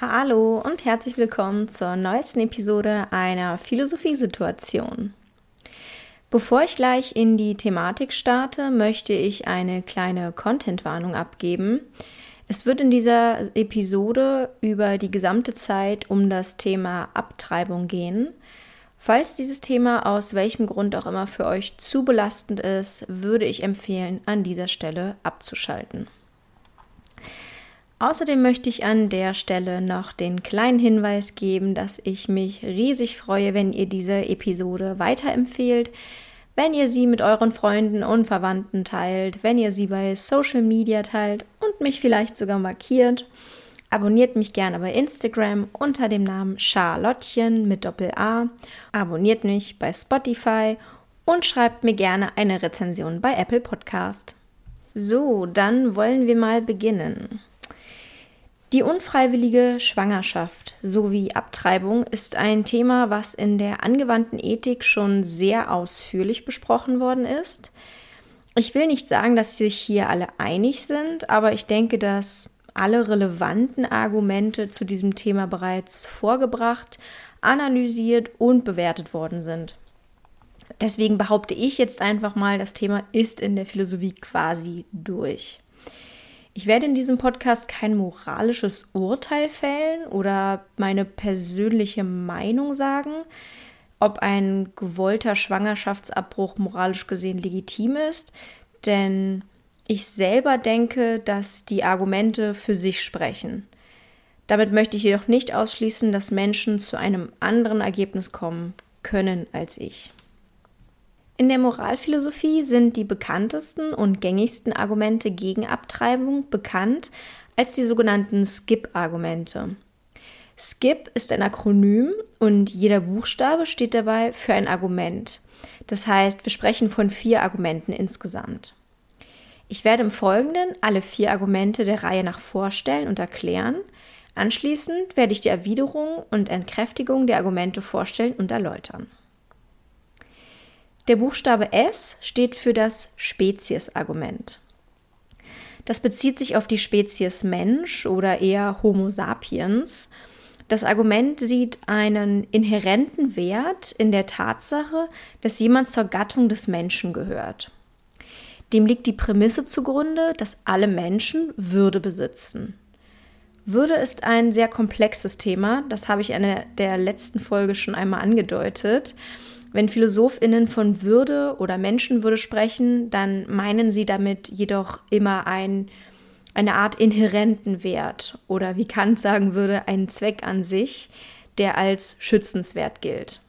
Hallo und herzlich willkommen zur neuesten Episode einer Philosophiesituation. Bevor ich gleich in die Thematik starte, möchte ich eine kleine Contentwarnung abgeben. Es wird in dieser Episode über die gesamte Zeit um das Thema Abtreibung gehen. Falls dieses Thema aus welchem Grund auch immer für euch zu belastend ist, würde ich empfehlen, an dieser Stelle abzuschalten. Außerdem möchte ich an der Stelle noch den kleinen Hinweis geben, dass ich mich riesig freue, wenn ihr diese Episode weiterempfehlt, wenn ihr sie mit euren Freunden und Verwandten teilt, wenn ihr sie bei Social Media teilt und mich vielleicht sogar markiert. Abonniert mich gerne bei Instagram unter dem Namen Charlottchen mit Doppel A. Abonniert mich bei Spotify und schreibt mir gerne eine Rezension bei Apple Podcast. So, dann wollen wir mal beginnen. Die unfreiwillige Schwangerschaft sowie Abtreibung ist ein Thema, was in der angewandten Ethik schon sehr ausführlich besprochen worden ist. Ich will nicht sagen, dass sich hier alle einig sind, aber ich denke, dass alle relevanten Argumente zu diesem Thema bereits vorgebracht, analysiert und bewertet worden sind. Deswegen behaupte ich jetzt einfach mal, das Thema ist in der Philosophie quasi durch. Ich werde in diesem Podcast kein moralisches Urteil fällen oder meine persönliche Meinung sagen, ob ein gewollter Schwangerschaftsabbruch moralisch gesehen legitim ist, denn ich selber denke, dass die Argumente für sich sprechen. Damit möchte ich jedoch nicht ausschließen, dass Menschen zu einem anderen Ergebnis kommen können als ich. In der Moralphilosophie sind die bekanntesten und gängigsten Argumente gegen Abtreibung bekannt als die sogenannten Skip-Argumente. Skip ist ein Akronym und jeder Buchstabe steht dabei für ein Argument. Das heißt, wir sprechen von vier Argumenten insgesamt. Ich werde im Folgenden alle vier Argumente der Reihe nach vorstellen und erklären. Anschließend werde ich die Erwiderung und Entkräftigung der Argumente vorstellen und erläutern. Der Buchstabe S steht für das Speziesargument. Das bezieht sich auf die Spezies Mensch oder eher Homo sapiens. Das Argument sieht einen inhärenten Wert in der Tatsache, dass jemand zur Gattung des Menschen gehört. Dem liegt die Prämisse zugrunde, dass alle Menschen Würde besitzen. Würde ist ein sehr komplexes Thema, das habe ich in der letzten Folge schon einmal angedeutet. Wenn Philosophinnen von Würde oder Menschenwürde sprechen, dann meinen sie damit jedoch immer ein, eine Art inhärenten Wert oder wie Kant sagen würde, einen Zweck an sich, der als schützenswert gilt.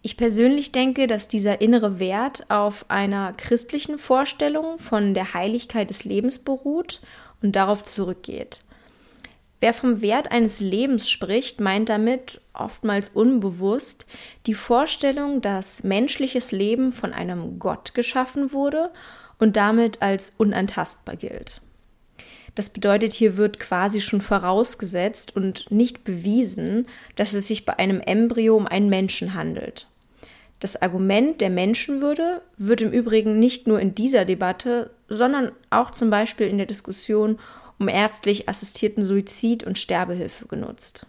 Ich persönlich denke, dass dieser innere Wert auf einer christlichen Vorstellung von der Heiligkeit des Lebens beruht und darauf zurückgeht. Wer vom Wert eines Lebens spricht, meint damit oftmals unbewusst die Vorstellung, dass menschliches Leben von einem Gott geschaffen wurde und damit als unantastbar gilt. Das bedeutet, hier wird quasi schon vorausgesetzt und nicht bewiesen, dass es sich bei einem Embryo um einen Menschen handelt. Das Argument der Menschenwürde wird im Übrigen nicht nur in dieser Debatte, sondern auch zum Beispiel in der Diskussion um ärztlich assistierten Suizid und Sterbehilfe genutzt.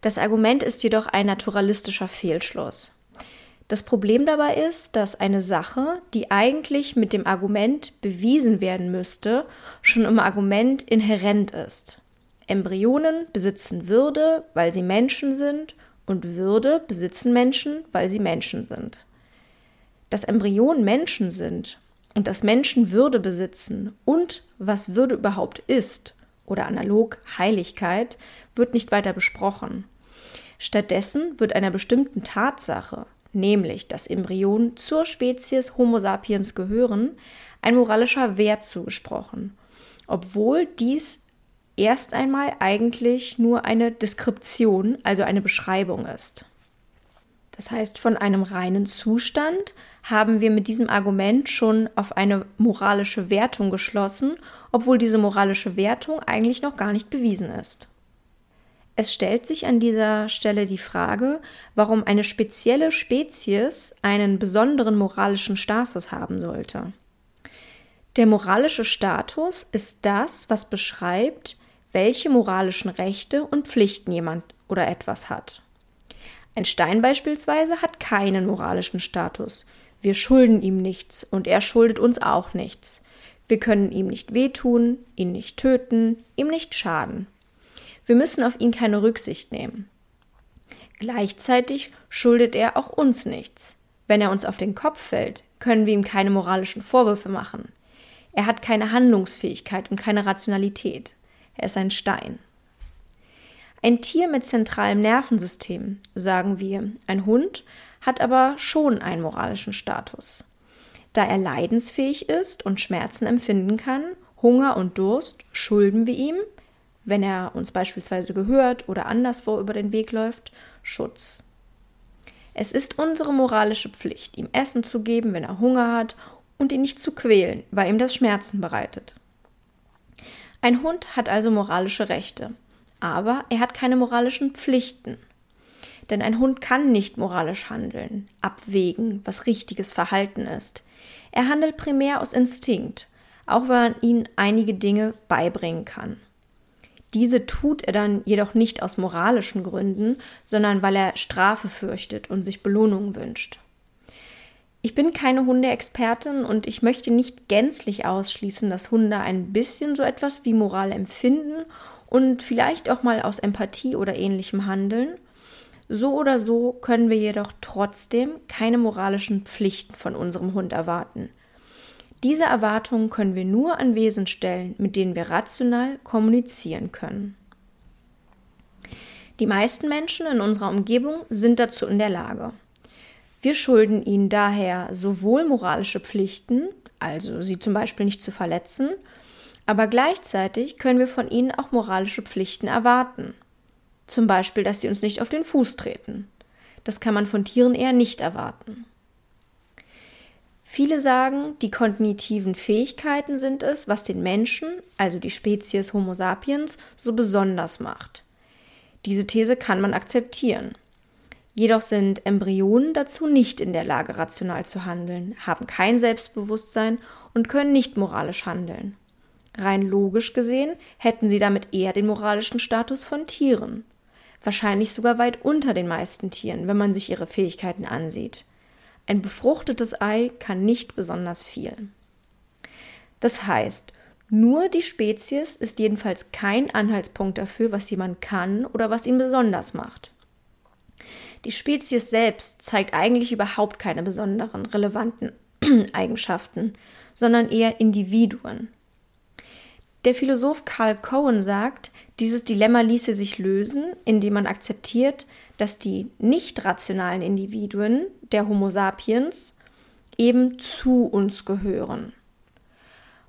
Das Argument ist jedoch ein naturalistischer Fehlschluss. Das Problem dabei ist, dass eine Sache, die eigentlich mit dem Argument bewiesen werden müsste, schon im Argument inhärent ist. Embryonen besitzen Würde, weil sie Menschen sind, und Würde besitzen Menschen, weil sie Menschen sind. Dass Embryonen Menschen sind und dass Menschen Würde besitzen und was Würde überhaupt ist oder analog Heiligkeit, wird nicht weiter besprochen. Stattdessen wird einer bestimmten Tatsache, nämlich dass Embryonen zur Spezies Homo sapiens gehören, ein moralischer Wert zugesprochen, obwohl dies erst einmal eigentlich nur eine Deskription, also eine Beschreibung ist. Das heißt, von einem reinen Zustand haben wir mit diesem Argument schon auf eine moralische Wertung geschlossen, obwohl diese moralische Wertung eigentlich noch gar nicht bewiesen ist. Es stellt sich an dieser Stelle die Frage, warum eine spezielle Spezies einen besonderen moralischen Status haben sollte. Der moralische Status ist das, was beschreibt, welche moralischen Rechte und Pflichten jemand oder etwas hat. Ein Stein beispielsweise hat keinen moralischen Status. Wir schulden ihm nichts und er schuldet uns auch nichts. Wir können ihm nicht wehtun, ihn nicht töten, ihm nicht schaden. Wir müssen auf ihn keine Rücksicht nehmen. Gleichzeitig schuldet er auch uns nichts. Wenn er uns auf den Kopf fällt, können wir ihm keine moralischen Vorwürfe machen. Er hat keine Handlungsfähigkeit und keine Rationalität. Er ist ein Stein. Ein Tier mit zentralem Nervensystem, sagen wir, ein Hund, hat aber schon einen moralischen Status. Da er leidensfähig ist und Schmerzen empfinden kann, Hunger und Durst, schulden wir ihm, wenn er uns beispielsweise gehört oder anderswo über den Weg läuft, Schutz. Es ist unsere moralische Pflicht, ihm Essen zu geben, wenn er Hunger hat, und ihn nicht zu quälen, weil ihm das Schmerzen bereitet. Ein Hund hat also moralische Rechte aber er hat keine moralischen Pflichten. Denn ein Hund kann nicht moralisch handeln, abwägen, was richtiges Verhalten ist. Er handelt primär aus Instinkt, auch wenn man ihm einige Dinge beibringen kann. Diese tut er dann jedoch nicht aus moralischen Gründen, sondern weil er Strafe fürchtet und sich Belohnung wünscht. Ich bin keine Hundeexpertin und ich möchte nicht gänzlich ausschließen, dass Hunde ein bisschen so etwas wie Moral empfinden und vielleicht auch mal aus Empathie oder ähnlichem handeln. So oder so können wir jedoch trotzdem keine moralischen Pflichten von unserem Hund erwarten. Diese Erwartungen können wir nur an Wesen stellen, mit denen wir rational kommunizieren können. Die meisten Menschen in unserer Umgebung sind dazu in der Lage. Wir schulden ihnen daher sowohl moralische Pflichten, also sie zum Beispiel nicht zu verletzen, aber gleichzeitig können wir von ihnen auch moralische Pflichten erwarten. Zum Beispiel, dass sie uns nicht auf den Fuß treten. Das kann man von Tieren eher nicht erwarten. Viele sagen, die kognitiven Fähigkeiten sind es, was den Menschen, also die Spezies Homo sapiens, so besonders macht. Diese These kann man akzeptieren. Jedoch sind Embryonen dazu nicht in der Lage, rational zu handeln, haben kein Selbstbewusstsein und können nicht moralisch handeln. Rein logisch gesehen hätten sie damit eher den moralischen Status von Tieren. Wahrscheinlich sogar weit unter den meisten Tieren, wenn man sich ihre Fähigkeiten ansieht. Ein befruchtetes Ei kann nicht besonders viel. Das heißt, nur die Spezies ist jedenfalls kein Anhaltspunkt dafür, was jemand kann oder was ihn besonders macht. Die Spezies selbst zeigt eigentlich überhaupt keine besonderen, relevanten Eigenschaften, sondern eher Individuen. Der Philosoph Carl Cohen sagt, dieses Dilemma ließe sich lösen, indem man akzeptiert, dass die nicht rationalen Individuen der Homo sapiens eben zu uns gehören.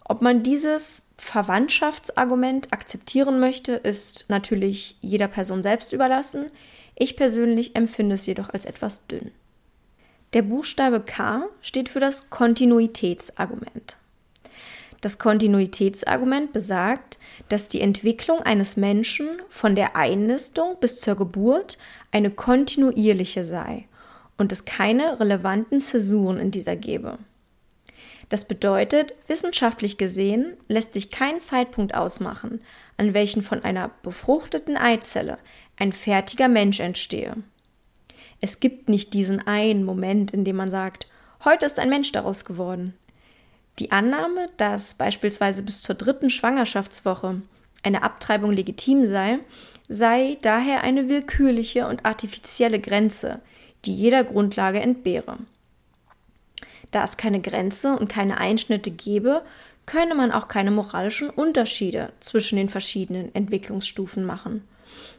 Ob man dieses Verwandtschaftsargument akzeptieren möchte, ist natürlich jeder Person selbst überlassen. Ich persönlich empfinde es jedoch als etwas dünn. Der Buchstabe K steht für das Kontinuitätsargument. Das Kontinuitätsargument besagt, dass die Entwicklung eines Menschen von der Einnistung bis zur Geburt eine kontinuierliche sei und es keine relevanten Zäsuren in dieser gebe. Das bedeutet, wissenschaftlich gesehen lässt sich kein Zeitpunkt ausmachen, an welchen von einer befruchteten Eizelle ein fertiger Mensch entstehe. Es gibt nicht diesen einen Moment, in dem man sagt, heute ist ein Mensch daraus geworden. Die Annahme, dass beispielsweise bis zur dritten Schwangerschaftswoche eine Abtreibung legitim sei, sei daher eine willkürliche und artifizielle Grenze, die jeder Grundlage entbehre. Da es keine Grenze und keine Einschnitte gebe, könne man auch keine moralischen Unterschiede zwischen den verschiedenen Entwicklungsstufen machen.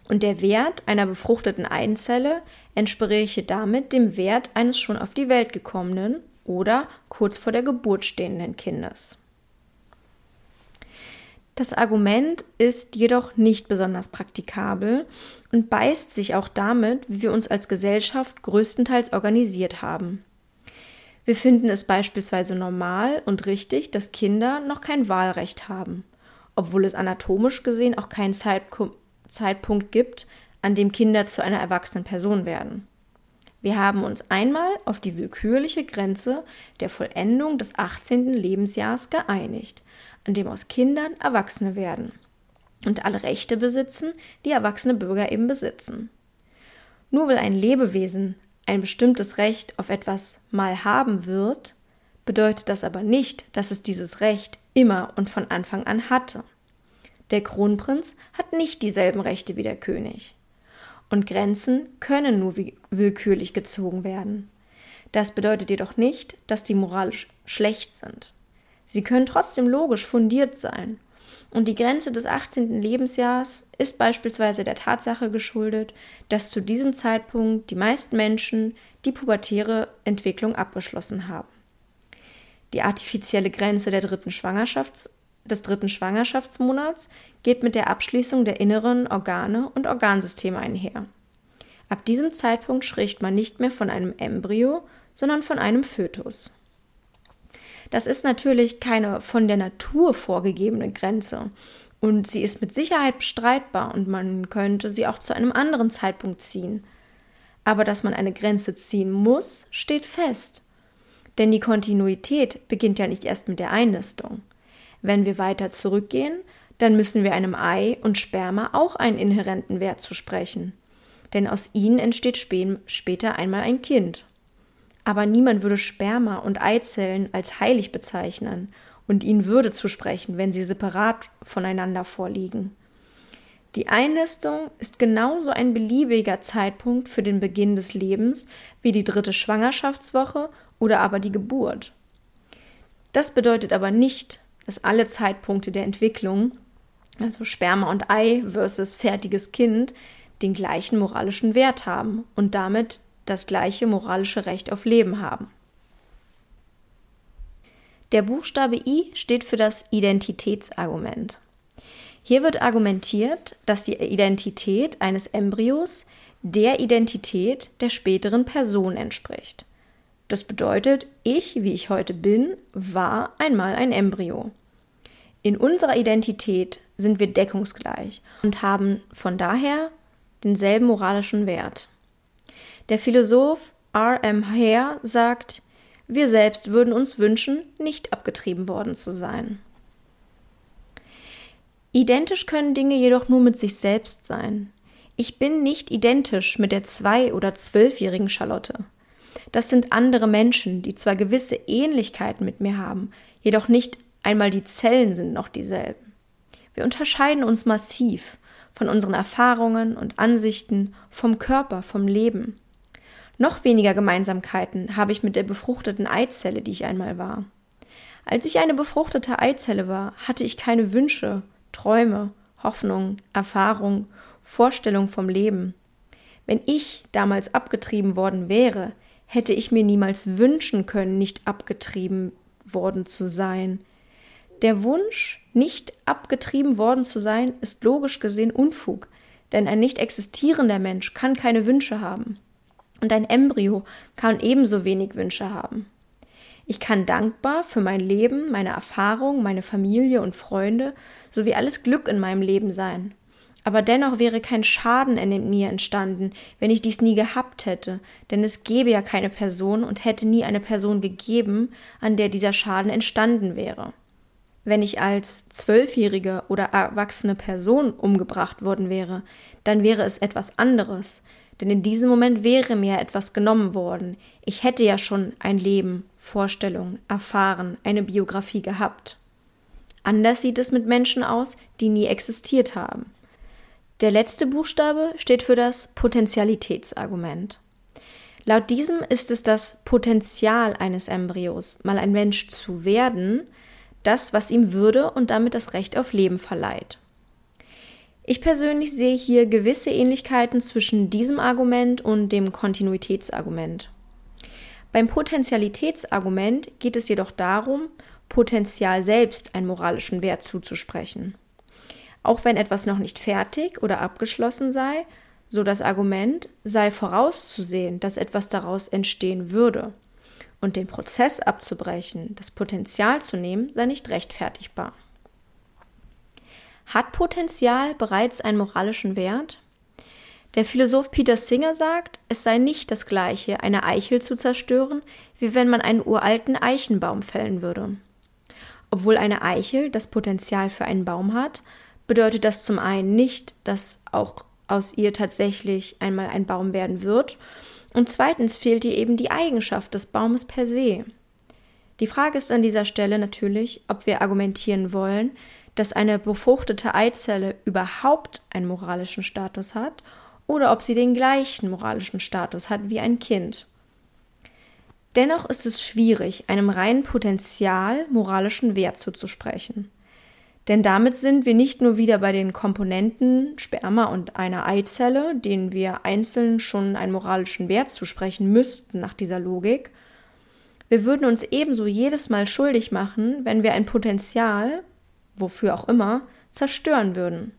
Und der Wert einer befruchteten Eizelle entspräche damit dem Wert eines schon auf die Welt gekommenen oder kurz vor der Geburt stehenden Kindes. Das Argument ist jedoch nicht besonders praktikabel und beißt sich auch damit, wie wir uns als Gesellschaft größtenteils organisiert haben. Wir finden es beispielsweise normal und richtig, dass Kinder noch kein Wahlrecht haben, obwohl es anatomisch gesehen auch keinen Zeitpunkt gibt, an dem Kinder zu einer erwachsenen Person werden. Wir haben uns einmal auf die willkürliche Grenze der Vollendung des 18. Lebensjahres geeinigt, an dem aus Kindern Erwachsene werden. und alle Rechte besitzen, die erwachsene Bürger eben besitzen. Nur weil ein Lebewesen ein bestimmtes Recht auf etwas mal haben wird, bedeutet das aber nicht, dass es dieses Recht immer und von Anfang an hatte. Der Kronprinz hat nicht dieselben Rechte wie der König. Und Grenzen können nur willkürlich gezogen werden. Das bedeutet jedoch nicht, dass die moralisch schlecht sind. Sie können trotzdem logisch fundiert sein und die Grenze des 18. Lebensjahres ist beispielsweise der Tatsache geschuldet, dass zu diesem Zeitpunkt die meisten Menschen die pubertäre Entwicklung abgeschlossen haben. Die artifizielle Grenze dritten des dritten Schwangerschaftsmonats geht mit der Abschließung der inneren Organe und Organsysteme einher. Ab diesem Zeitpunkt spricht man nicht mehr von einem Embryo, sondern von einem Fötus. Das ist natürlich keine von der Natur vorgegebene Grenze. Und sie ist mit Sicherheit bestreitbar und man könnte sie auch zu einem anderen Zeitpunkt ziehen. Aber dass man eine Grenze ziehen muss, steht fest. Denn die Kontinuität beginnt ja nicht erst mit der Einnistung. Wenn wir weiter zurückgehen, dann müssen wir einem Ei und Sperma auch einen inhärenten Wert zusprechen. Denn aus ihnen entsteht später einmal ein Kind aber niemand würde Sperma und Eizellen als heilig bezeichnen und ihnen Würde zusprechen, wenn sie separat voneinander vorliegen. Die Einnistung ist genauso ein beliebiger Zeitpunkt für den Beginn des Lebens wie die dritte Schwangerschaftswoche oder aber die Geburt. Das bedeutet aber nicht, dass alle Zeitpunkte der Entwicklung, also Sperma und Ei versus fertiges Kind, den gleichen moralischen Wert haben und damit das gleiche moralische Recht auf Leben haben. Der Buchstabe I steht für das Identitätsargument. Hier wird argumentiert, dass die Identität eines Embryos der Identität der späteren Person entspricht. Das bedeutet, ich, wie ich heute bin, war einmal ein Embryo. In unserer Identität sind wir deckungsgleich und haben von daher denselben moralischen Wert. Der Philosoph R. M. Hare sagt, wir selbst würden uns wünschen, nicht abgetrieben worden zu sein. Identisch können Dinge jedoch nur mit sich selbst sein. Ich bin nicht identisch mit der zwei- oder zwölfjährigen Charlotte. Das sind andere Menschen, die zwar gewisse Ähnlichkeiten mit mir haben, jedoch nicht einmal die Zellen sind noch dieselben. Wir unterscheiden uns massiv von unseren Erfahrungen und Ansichten, vom Körper, vom Leben. Noch weniger Gemeinsamkeiten habe ich mit der befruchteten Eizelle, die ich einmal war. Als ich eine befruchtete Eizelle war, hatte ich keine Wünsche, Träume, Hoffnungen, Erfahrungen, Vorstellungen vom Leben. Wenn ich damals abgetrieben worden wäre, hätte ich mir niemals wünschen können, nicht abgetrieben worden zu sein. Der Wunsch, nicht abgetrieben worden zu sein, ist logisch gesehen Unfug, denn ein nicht existierender Mensch kann keine Wünsche haben. Und ein Embryo kann ebenso wenig Wünsche haben. Ich kann dankbar für mein Leben, meine Erfahrung, meine Familie und Freunde sowie alles Glück in meinem Leben sein. Aber dennoch wäre kein Schaden in mir entstanden, wenn ich dies nie gehabt hätte, denn es gäbe ja keine Person und hätte nie eine Person gegeben, an der dieser Schaden entstanden wäre. Wenn ich als zwölfjährige oder erwachsene Person umgebracht worden wäre, dann wäre es etwas anderes, denn in diesem Moment wäre mir etwas genommen worden. Ich hätte ja schon ein Leben, Vorstellung, erfahren, eine Biografie gehabt. Anders sieht es mit Menschen aus, die nie existiert haben. Der letzte Buchstabe steht für das Potentialitätsargument. Laut diesem ist es das Potenzial eines Embryos, mal ein Mensch zu werden, das, was ihm Würde und damit das Recht auf Leben verleiht. Ich persönlich sehe hier gewisse Ähnlichkeiten zwischen diesem Argument und dem Kontinuitätsargument. Beim Potentialitätsargument geht es jedoch darum, Potenzial selbst einen moralischen Wert zuzusprechen. Auch wenn etwas noch nicht fertig oder abgeschlossen sei, so das Argument sei vorauszusehen, dass etwas daraus entstehen würde. Und den Prozess abzubrechen, das Potenzial zu nehmen, sei nicht rechtfertigbar. Hat Potenzial bereits einen moralischen Wert? Der Philosoph Peter Singer sagt, es sei nicht das gleiche, eine Eichel zu zerstören, wie wenn man einen uralten Eichenbaum fällen würde. Obwohl eine Eichel das Potenzial für einen Baum hat, bedeutet das zum einen nicht, dass auch aus ihr tatsächlich einmal ein Baum werden wird. Und zweitens fehlt ihr eben die Eigenschaft des Baumes per se. Die Frage ist an dieser Stelle natürlich, ob wir argumentieren wollen, dass eine befruchtete Eizelle überhaupt einen moralischen Status hat oder ob sie den gleichen moralischen Status hat wie ein Kind. Dennoch ist es schwierig, einem reinen Potenzial moralischen Wert zuzusprechen. Denn damit sind wir nicht nur wieder bei den Komponenten Sperma und einer Eizelle, denen wir einzeln schon einen moralischen Wert zusprechen müssten nach dieser Logik. Wir würden uns ebenso jedes Mal schuldig machen, wenn wir ein Potenzial, wofür auch immer, zerstören würden.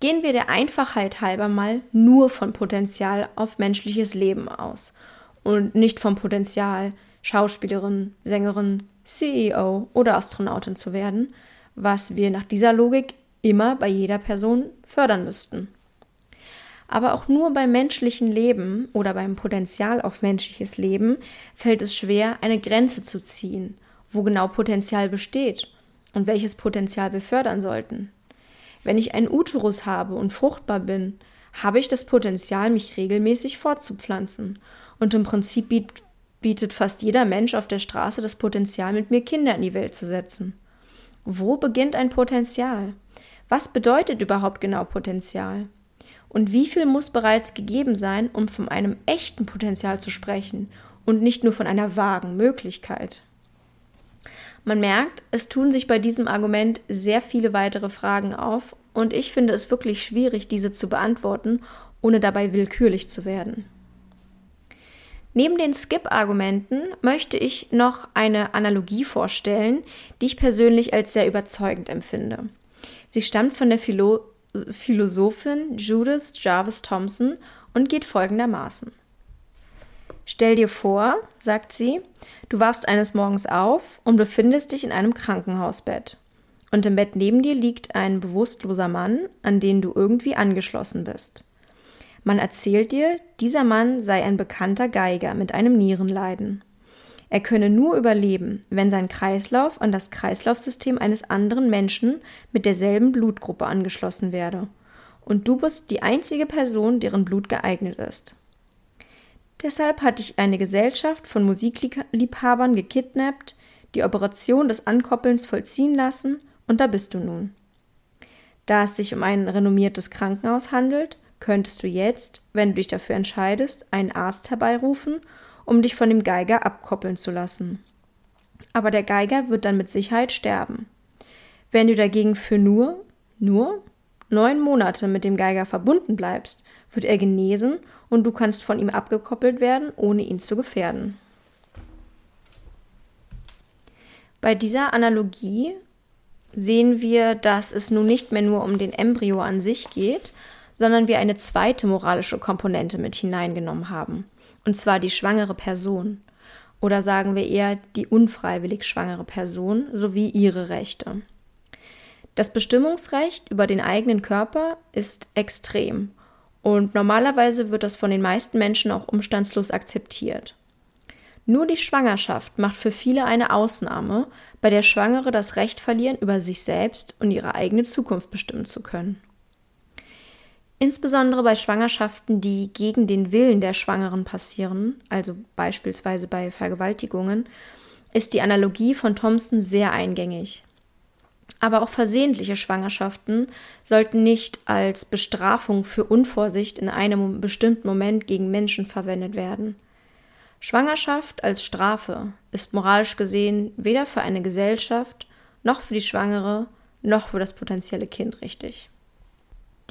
Gehen wir der Einfachheit halber mal nur von Potenzial auf menschliches Leben aus und nicht vom Potenzial, Schauspielerin, Sängerin, CEO oder Astronautin zu werden, was wir nach dieser Logik immer bei jeder Person fördern müssten. Aber auch nur beim menschlichen Leben oder beim Potenzial auf menschliches Leben fällt es schwer, eine Grenze zu ziehen, wo genau Potenzial besteht und welches Potenzial wir fördern sollten. Wenn ich einen Uterus habe und fruchtbar bin, habe ich das Potenzial, mich regelmäßig fortzupflanzen und im Prinzip bietet, bietet fast jeder Mensch auf der Straße das Potenzial, mit mir Kinder in die Welt zu setzen. Wo beginnt ein Potenzial? Was bedeutet überhaupt genau Potenzial? Und wie viel muss bereits gegeben sein, um von einem echten Potenzial zu sprechen und nicht nur von einer vagen Möglichkeit? Man merkt, es tun sich bei diesem Argument sehr viele weitere Fragen auf und ich finde es wirklich schwierig, diese zu beantworten, ohne dabei willkürlich zu werden. Neben den Skip-Argumenten möchte ich noch eine Analogie vorstellen, die ich persönlich als sehr überzeugend empfinde. Sie stammt von der Philo Philosophin Judith Jarvis Thompson und geht folgendermaßen. Stell dir vor, sagt sie, du wachst eines Morgens auf und befindest dich in einem Krankenhausbett. Und im Bett neben dir liegt ein bewusstloser Mann, an den du irgendwie angeschlossen bist. Man erzählt dir, dieser Mann sei ein bekannter Geiger mit einem Nierenleiden. Er könne nur überleben, wenn sein Kreislauf an das Kreislaufsystem eines anderen Menschen mit derselben Blutgruppe angeschlossen werde. Und du bist die einzige Person, deren Blut geeignet ist. Deshalb hat dich eine Gesellschaft von Musikliebhabern gekidnappt, die Operation des Ankoppelns vollziehen lassen, und da bist du nun. Da es sich um ein renommiertes Krankenhaus handelt, könntest du jetzt, wenn du dich dafür entscheidest, einen Arzt herbeirufen, um dich von dem Geiger abkoppeln zu lassen. Aber der Geiger wird dann mit Sicherheit sterben. Wenn du dagegen für nur, nur neun Monate mit dem Geiger verbunden bleibst, wird er genesen und du kannst von ihm abgekoppelt werden, ohne ihn zu gefährden. Bei dieser Analogie sehen wir, dass es nun nicht mehr nur um den Embryo an sich geht, sondern wir eine zweite moralische Komponente mit hineingenommen haben, und zwar die schwangere Person oder sagen wir eher die unfreiwillig schwangere Person sowie ihre Rechte. Das Bestimmungsrecht über den eigenen Körper ist extrem und normalerweise wird das von den meisten Menschen auch umstandslos akzeptiert. Nur die Schwangerschaft macht für viele eine Ausnahme, bei der Schwangere das Recht verlieren, über sich selbst und ihre eigene Zukunft bestimmen zu können. Insbesondere bei Schwangerschaften, die gegen den Willen der Schwangeren passieren, also beispielsweise bei Vergewaltigungen, ist die Analogie von Thompson sehr eingängig. Aber auch versehentliche Schwangerschaften sollten nicht als Bestrafung für Unvorsicht in einem bestimmten Moment gegen Menschen verwendet werden. Schwangerschaft als Strafe ist moralisch gesehen weder für eine Gesellschaft noch für die Schwangere noch für das potenzielle Kind richtig.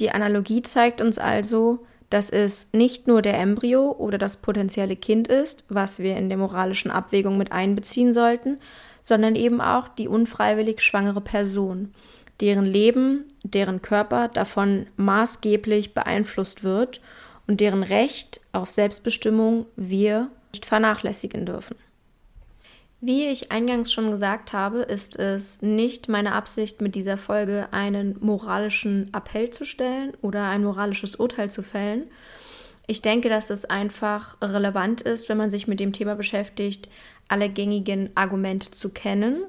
Die Analogie zeigt uns also, dass es nicht nur der Embryo oder das potenzielle Kind ist, was wir in der moralischen Abwägung mit einbeziehen sollten, sondern eben auch die unfreiwillig schwangere Person, deren Leben, deren Körper davon maßgeblich beeinflusst wird und deren Recht auf Selbstbestimmung wir nicht vernachlässigen dürfen. Wie ich eingangs schon gesagt habe, ist es nicht meine Absicht, mit dieser Folge einen moralischen Appell zu stellen oder ein moralisches Urteil zu fällen. Ich denke, dass es einfach relevant ist, wenn man sich mit dem Thema beschäftigt, alle gängigen Argumente zu kennen,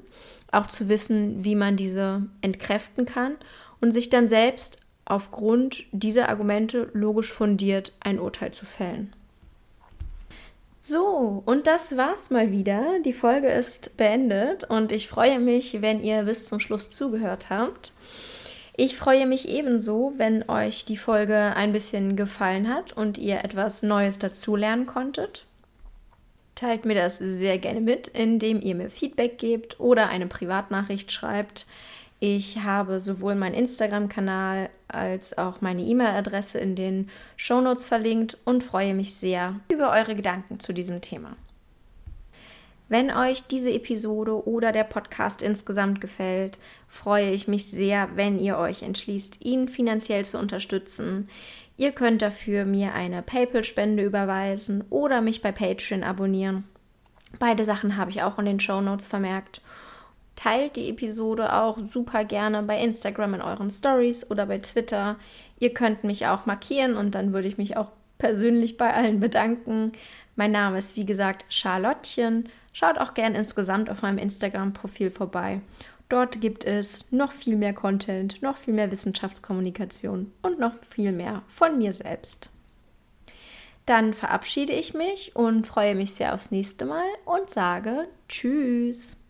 auch zu wissen, wie man diese entkräften kann und sich dann selbst aufgrund dieser Argumente logisch fundiert ein Urteil zu fällen. So, und das war's mal wieder. Die Folge ist beendet und ich freue mich, wenn ihr bis zum Schluss zugehört habt. Ich freue mich ebenso, wenn euch die Folge ein bisschen gefallen hat und ihr etwas Neues dazulernen konntet. Teilt mir das sehr gerne mit, indem ihr mir Feedback gebt oder eine Privatnachricht schreibt. Ich habe sowohl meinen Instagram-Kanal als auch meine E-Mail-Adresse in den Shownotes verlinkt und freue mich sehr über eure Gedanken zu diesem Thema. Wenn euch diese Episode oder der Podcast insgesamt gefällt, freue ich mich sehr, wenn ihr euch entschließt, ihn finanziell zu unterstützen. Ihr könnt dafür mir eine PayPal-Spende überweisen oder mich bei Patreon abonnieren. Beide Sachen habe ich auch in den Shownotes vermerkt. Teilt die Episode auch super gerne bei Instagram in euren Stories oder bei Twitter. Ihr könnt mich auch markieren und dann würde ich mich auch persönlich bei allen bedanken. Mein Name ist wie gesagt Charlottchen. Schaut auch gern insgesamt auf meinem Instagram-Profil vorbei. Dort gibt es noch viel mehr Content, noch viel mehr Wissenschaftskommunikation und noch viel mehr von mir selbst. Dann verabschiede ich mich und freue mich sehr aufs nächste Mal und sage Tschüss.